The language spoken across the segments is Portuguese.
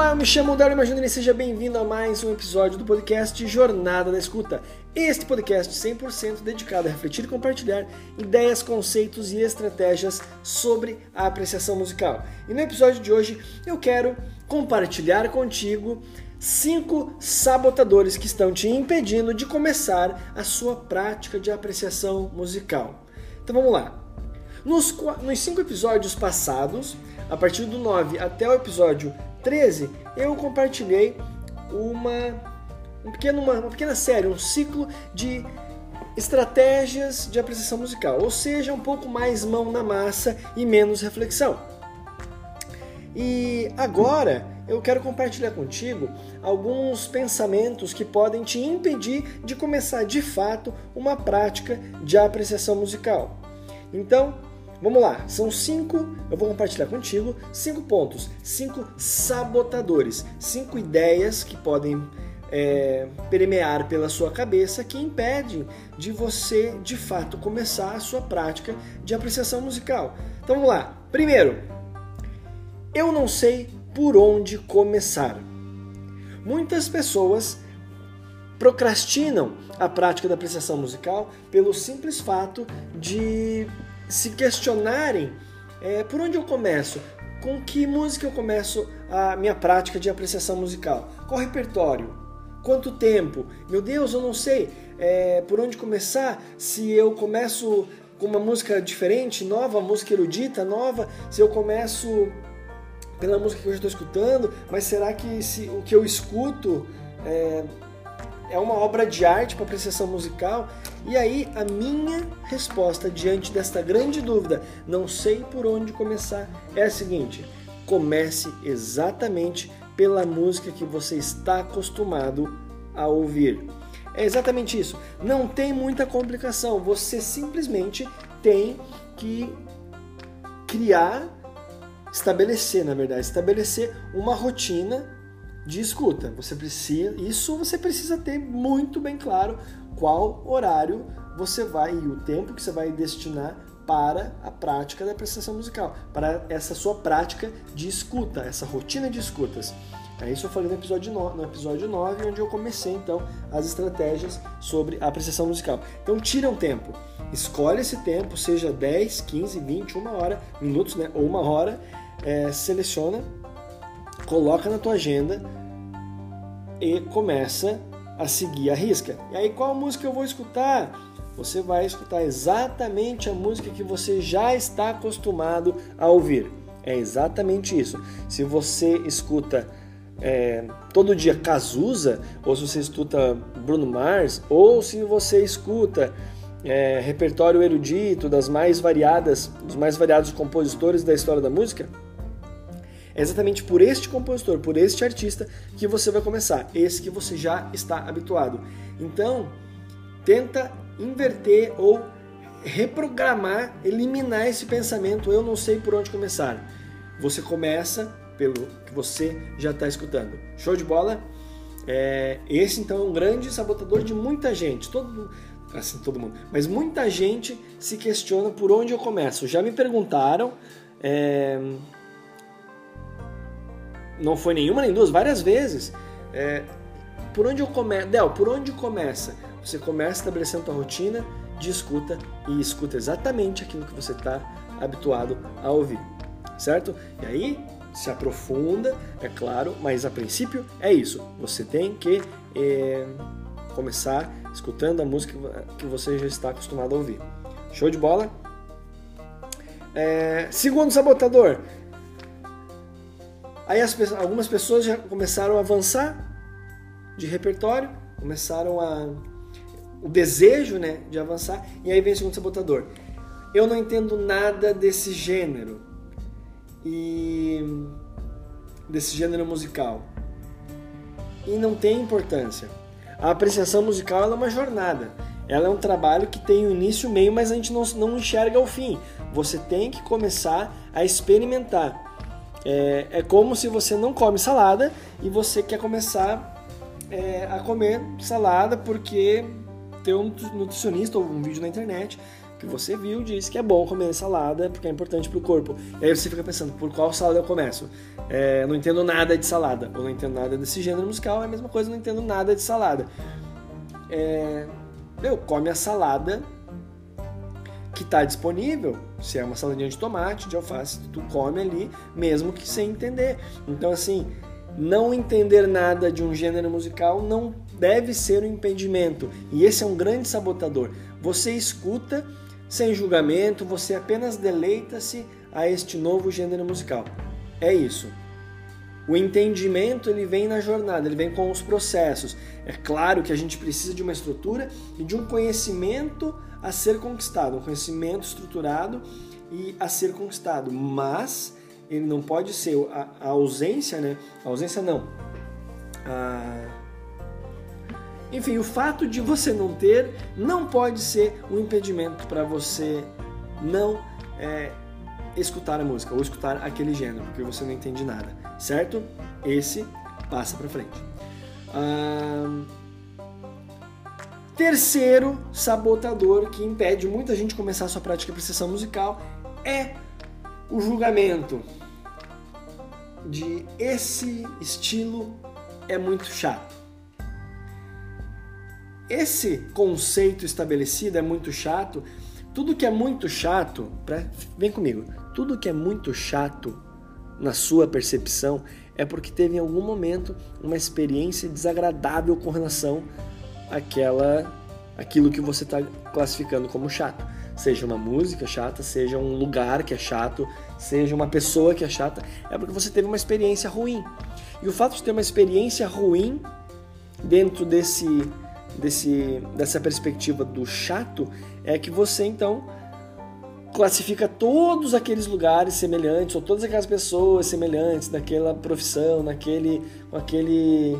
Olá, eu me chamo Dario Imagina e seja bem-vindo a mais um episódio do podcast Jornada da Escuta. Este podcast 100% dedicado a refletir e compartilhar ideias, conceitos e estratégias sobre a apreciação musical. E no episódio de hoje eu quero compartilhar contigo cinco sabotadores que estão te impedindo de começar a sua prática de apreciação musical. Então vamos lá. Nos, nos cinco episódios passados, a partir do 9 até o episódio 13, eu compartilhei uma, um pequeno, uma, uma pequena série, um ciclo de estratégias de apreciação musical, ou seja, um pouco mais mão na massa e menos reflexão. E agora eu quero compartilhar contigo alguns pensamentos que podem te impedir de começar de fato uma prática de apreciação musical. Então, Vamos lá, são cinco, eu vou compartilhar contigo, cinco pontos, cinco sabotadores, cinco ideias que podem é, permear pela sua cabeça que impedem de você de fato começar a sua prática de apreciação musical. Então vamos lá. Primeiro, eu não sei por onde começar. Muitas pessoas procrastinam a prática da apreciação musical pelo simples fato de se questionarem é, por onde eu começo, com que música eu começo a minha prática de apreciação musical, qual repertório, quanto tempo, meu Deus, eu não sei é, por onde começar, se eu começo com uma música diferente, nova, música erudita, nova, se eu começo pela música que eu estou escutando, mas será que se, o que eu escuto é, é uma obra de arte para apreciação musical. E aí a minha resposta diante desta grande dúvida, não sei por onde começar, é a seguinte: comece exatamente pela música que você está acostumado a ouvir. É exatamente isso. Não tem muita complicação. Você simplesmente tem que criar, estabelecer, na verdade, estabelecer uma rotina de escuta. Você precisa, isso você precisa ter muito bem claro qual horário você vai e o tempo que você vai destinar para a prática da apreciação musical, para essa sua prática de escuta, essa rotina de escutas. É isso eu falei no episódio, no, no episódio 9, onde eu comecei então as estratégias sobre a apreciação musical. Então tira um tempo, escolhe esse tempo, seja 10, 15, 20, uma hora, minutos, né, ou uma hora, é, seleciona coloca na tua agenda e começa a seguir a risca. E aí qual música eu vou escutar? Você vai escutar exatamente a música que você já está acostumado a ouvir. É exatamente isso. Se você escuta é, todo dia Cazuza, ou se você escuta Bruno Mars, ou se você escuta é, repertório erudito das mais variadas, dos mais variados compositores da história da música, exatamente por este compositor, por este artista que você vai começar, esse que você já está habituado. Então, tenta inverter ou reprogramar, eliminar esse pensamento, eu não sei por onde começar. Você começa pelo que você já está escutando. Show de bola? É, esse então é um grande sabotador de muita gente. Todo, assim, todo mundo. Mas muita gente se questiona por onde eu começo. Já me perguntaram. É, não foi nenhuma nem duas, várias vezes. É, por onde eu começo? Del, por onde começa? Você começa estabelecendo a rotina de escuta e escuta exatamente aquilo que você está habituado a ouvir, certo? E aí se aprofunda, é claro, mas a princípio é isso. Você tem que é, começar escutando a música que você já está acostumado a ouvir. Show de bola? É, segundo sabotador, Aí as, algumas pessoas já começaram a avançar de repertório, começaram a o desejo, né, de avançar, e aí vem o segundo sabotador. Eu não entendo nada desse gênero e desse gênero musical. E não tem importância. A apreciação musical é uma jornada. Ela é um trabalho que tem o início o meio, mas a gente não, não enxerga o fim. Você tem que começar a experimentar. É, é como se você não come salada e você quer começar é, a comer salada porque tem um nutricionista ou um vídeo na internet que você viu diz que é bom comer salada porque é importante para o corpo. E aí você fica pensando, por qual salada eu começo? É, não entendo nada de salada, ou não entendo nada desse gênero musical, é a mesma coisa, não entendo nada de salada. É, meu, come a salada que está disponível. Se é uma saladinha de tomate, de alface, tu come ali, mesmo que sem entender. Então, assim, não entender nada de um gênero musical não deve ser um impedimento. E esse é um grande sabotador. Você escuta sem julgamento, você apenas deleita-se a este novo gênero musical. É isso. O entendimento ele vem na jornada, ele vem com os processos. É claro que a gente precisa de uma estrutura e de um conhecimento a ser conquistado, um conhecimento estruturado e a ser conquistado, mas ele não pode ser a, a ausência, né? A ausência não. A... Enfim, o fato de você não ter não pode ser um impedimento para você não é, escutar a música ou escutar aquele gênero, porque você não entende nada, certo? Esse passa para frente. Ah, terceiro sabotador que impede muita gente começar sua prática de apreciação musical é o julgamento de esse estilo é muito chato. Esse conceito estabelecido é muito chato. Tudo que é muito chato, pra, vem comigo, tudo que é muito chato na sua percepção é porque teve em algum momento uma experiência desagradável com relação àquela, aquilo que você está classificando como chato. Seja uma música chata, seja um lugar que é chato, seja uma pessoa que é chata, é porque você teve uma experiência ruim. E o fato de ter uma experiência ruim dentro desse, desse, dessa perspectiva do chato é que você então classifica todos aqueles lugares semelhantes ou todas aquelas pessoas semelhantes naquela profissão, naquele, aquele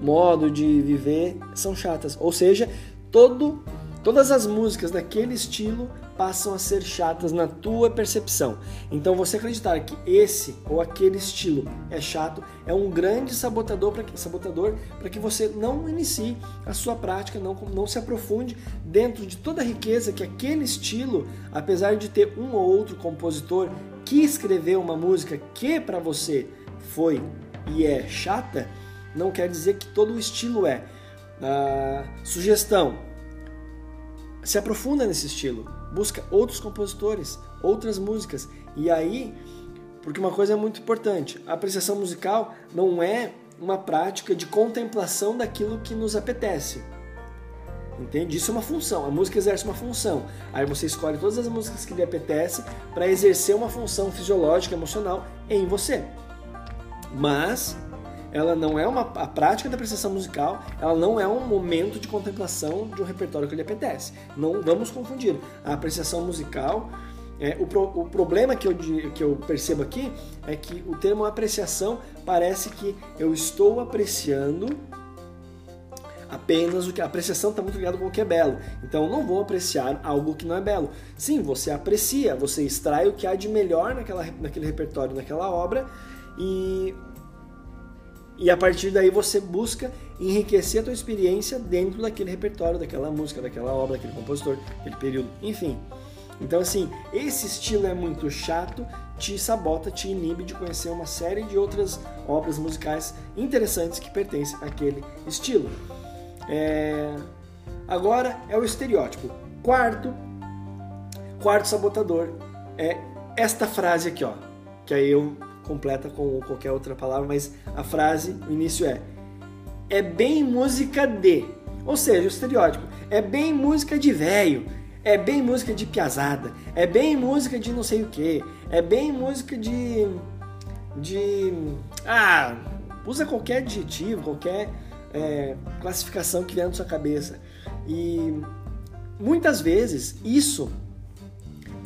modo de viver são chatas. Ou seja, todo Todas as músicas daquele estilo passam a ser chatas na tua percepção. Então você acreditar que esse ou aquele estilo é chato é um grande sabotador para que, sabotador para que você não inicie a sua prática, não, não se aprofunde dentro de toda a riqueza que aquele estilo, apesar de ter um ou outro compositor que escreveu uma música que para você foi e é chata, não quer dizer que todo o estilo é. Ah, sugestão: se aprofunda nesse estilo, busca outros compositores, outras músicas. E aí, porque uma coisa é muito importante, a apreciação musical não é uma prática de contemplação daquilo que nos apetece. Entende? Isso é uma função. A música exerce uma função. Aí você escolhe todas as músicas que lhe apetece para exercer uma função fisiológica, emocional em você. Mas ela não é uma a prática da apreciação musical, ela não é um momento de contemplação de um repertório que lhe apetece. Não vamos confundir. A apreciação musical, é, o, pro, o problema que eu, que eu percebo aqui é que o termo apreciação parece que eu estou apreciando apenas o que a apreciação está muito ligado com o que é belo. Então eu não vou apreciar algo que não é belo. Sim, você aprecia, você extrai o que há de melhor naquela, naquele repertório, naquela obra e e a partir daí você busca enriquecer a tua experiência dentro daquele repertório, daquela música, daquela obra, daquele compositor, daquele período, enfim. Então assim, esse estilo é muito chato, te sabota, te inibe de conhecer uma série de outras obras musicais interessantes que pertencem àquele estilo. É... Agora é o estereótipo. Quarto, quarto sabotador é esta frase aqui, ó, que aí eu completa com qualquer outra palavra, mas a frase, o início é: é bem música de. Ou seja, o estereótipo é bem música de velho, é bem música de piazada, é bem música de não sei o que, é bem música de. de. Ah, usa qualquer adjetivo, qualquer é, classificação que vier na sua cabeça. E muitas vezes isso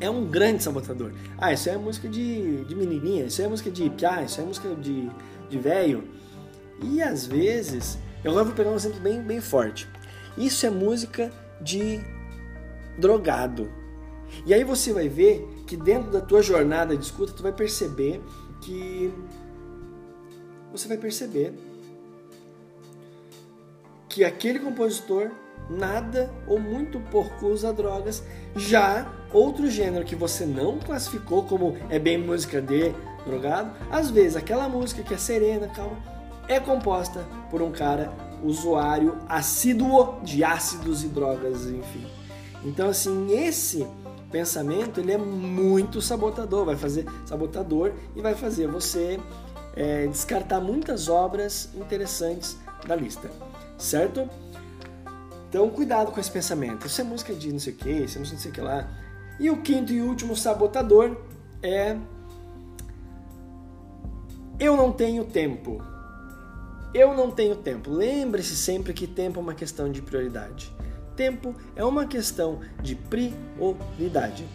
é um grande sabotador. Ah, isso é música de, de menininha, isso é música de piá, isso é música de, de velho. E às vezes, eu agora vou pegar um exemplo bem, bem forte. Isso é música de drogado. E aí você vai ver que dentro da tua jornada de escuta, tu vai perceber que você vai perceber que aquele compositor nada ou muito pouco usa drogas. Já outro gênero que você não classificou como é bem música de drogado, às vezes aquela música que é serena, calma, é composta por um cara usuário assíduo de ácidos e drogas, enfim. Então assim, esse pensamento ele é muito sabotador, vai fazer sabotador e vai fazer você é, descartar muitas obras interessantes da lista, certo? Então cuidado com esse pensamento. Isso é música de não sei o que, isso é música de não sei o que lá. E o quinto e último sabotador é eu não tenho tempo. Eu não tenho tempo. Lembre-se sempre que tempo é uma questão de prioridade. Tempo é uma questão de prioridade.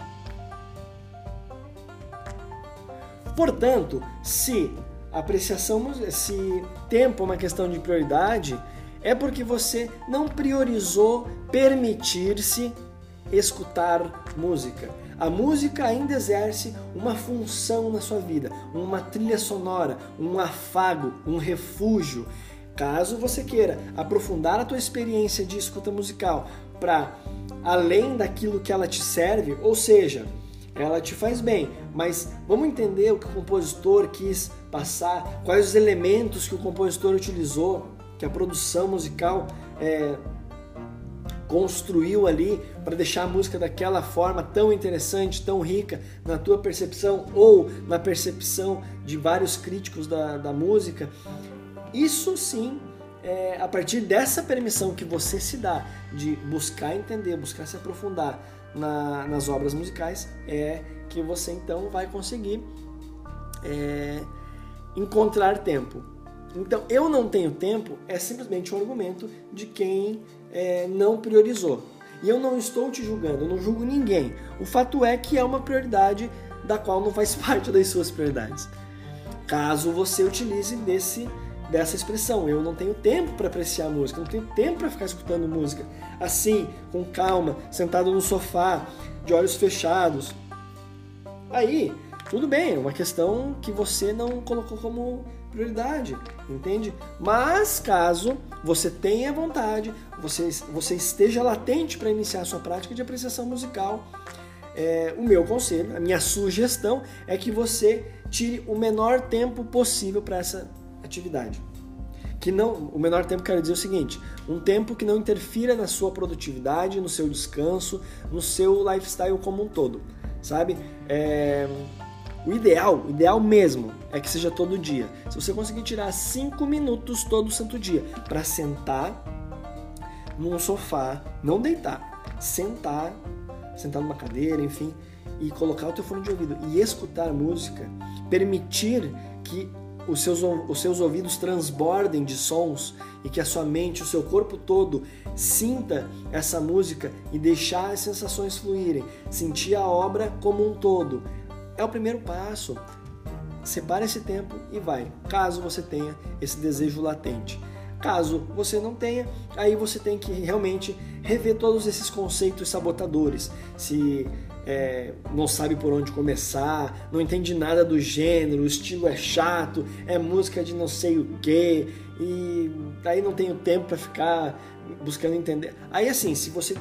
Portanto, se apreciação, se tempo é uma questão de prioridade, é porque você não priorizou permitir-se escutar música. A música ainda exerce uma função na sua vida, uma trilha sonora, um afago, um refúgio. Caso você queira aprofundar a tua experiência de escuta musical para além daquilo que ela te serve, ou seja, ela te faz bem, mas vamos entender o que o compositor quis passar, quais os elementos que o compositor utilizou, que a produção musical é, construiu ali para deixar a música daquela forma tão interessante, tão rica na tua percepção ou na percepção de vários críticos da, da música. Isso sim, é, a partir dessa permissão que você se dá de buscar entender, buscar se aprofundar na, nas obras musicais, é que você então vai conseguir é, encontrar tempo. Então, eu não tenho tempo é simplesmente um argumento de quem é, não priorizou. E eu não estou te julgando, eu não julgo ninguém. O fato é que é uma prioridade da qual não faz parte das suas prioridades. Caso você utilize desse, dessa expressão, eu não tenho tempo para apreciar música, não tenho tempo para ficar escutando música assim, com calma, sentado no sofá, de olhos fechados. Aí, tudo bem, é uma questão que você não colocou como prioridade, entende? Mas caso você tenha vontade, você, você esteja latente para iniciar sua prática de apreciação musical, é, o meu conselho, a minha sugestão é que você tire o menor tempo possível para essa atividade. Que não, o menor tempo quero dizer o seguinte, um tempo que não interfira na sua produtividade, no seu descanso, no seu lifestyle como um todo, sabe? É, o ideal, o ideal mesmo, é que seja todo dia. Se você conseguir tirar 5 minutos todo santo dia para sentar num sofá, não deitar, sentar, sentar numa cadeira, enfim, e colocar o teu fone de ouvido e escutar música, permitir que os seus, os seus ouvidos transbordem de sons e que a sua mente, o seu corpo todo sinta essa música e deixar as sensações fluírem, sentir a obra como um todo, é o primeiro passo. Separe esse tempo e vai, caso você tenha esse desejo latente. Caso você não tenha, aí você tem que realmente rever todos esses conceitos sabotadores. Se é, não sabe por onde começar, não entende nada do gênero, o estilo é chato, é música de não sei o que, e aí não tenho tempo para ficar buscando entender. Aí assim, se você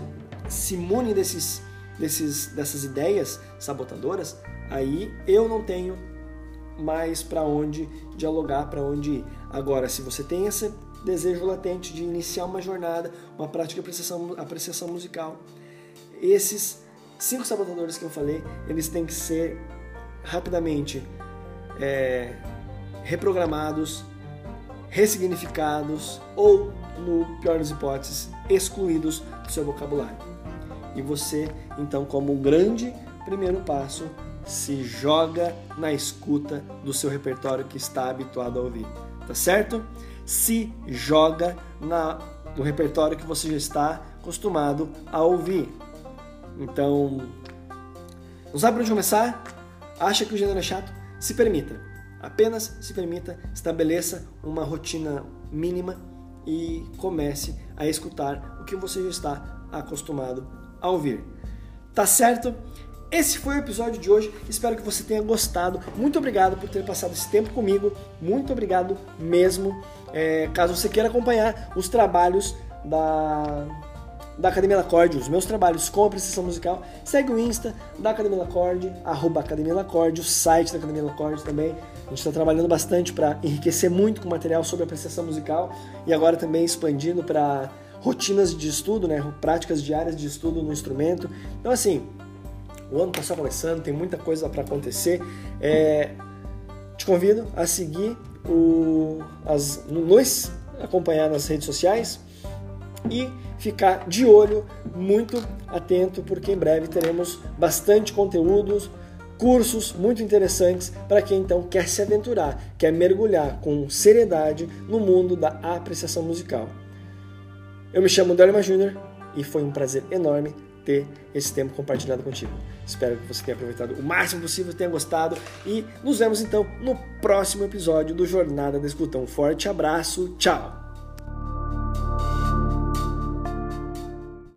se imune desses, desses, dessas ideias sabotadoras, aí eu não tenho mais para onde dialogar, para onde ir. Agora, se você tem esse desejo latente de iniciar uma jornada, uma prática de apreciação, apreciação musical, esses cinco sabotadores que eu falei, eles têm que ser rapidamente é, reprogramados, ressignificados ou, no pior das hipóteses, excluídos do seu vocabulário. E você, então, como um grande primeiro passo, se joga na escuta do seu repertório que está habituado a ouvir, tá certo? Se joga na, no repertório que você já está acostumado a ouvir. Então, não sabe por onde começar? Acha que o gênero é chato? Se permita. Apenas se permita, estabeleça uma rotina mínima e comece a escutar o que você já está acostumado a ouvir. Tá certo? Esse foi o episódio de hoje. Espero que você tenha gostado. Muito obrigado por ter passado esse tempo comigo. Muito obrigado mesmo. É, caso você queira acompanhar os trabalhos da da Academia Lacorde, os meus trabalhos com apreciação musical, segue o Insta da Academia Lacorde, arroba Academia Lacorde, o site da Academia Lacorde também. A gente está trabalhando bastante para enriquecer muito com material sobre apreciação musical e agora também expandindo para rotinas de estudo, né, práticas diárias de estudo no instrumento. Então, assim, o ano está só começando, tem muita coisa para acontecer. É, te convido a seguir o, as, nos acompanhar nas redes sociais e ficar de olho, muito atento, porque em breve teremos bastante conteúdos, cursos muito interessantes para quem então quer se aventurar, quer mergulhar com seriedade no mundo da apreciação musical. Eu me chamo Delma Júnior e foi um prazer enorme ter esse tempo compartilhado contigo. Espero que você tenha aproveitado o máximo possível, tenha gostado e nos vemos então no próximo episódio do Jornada da Escuta. Um forte abraço, tchau!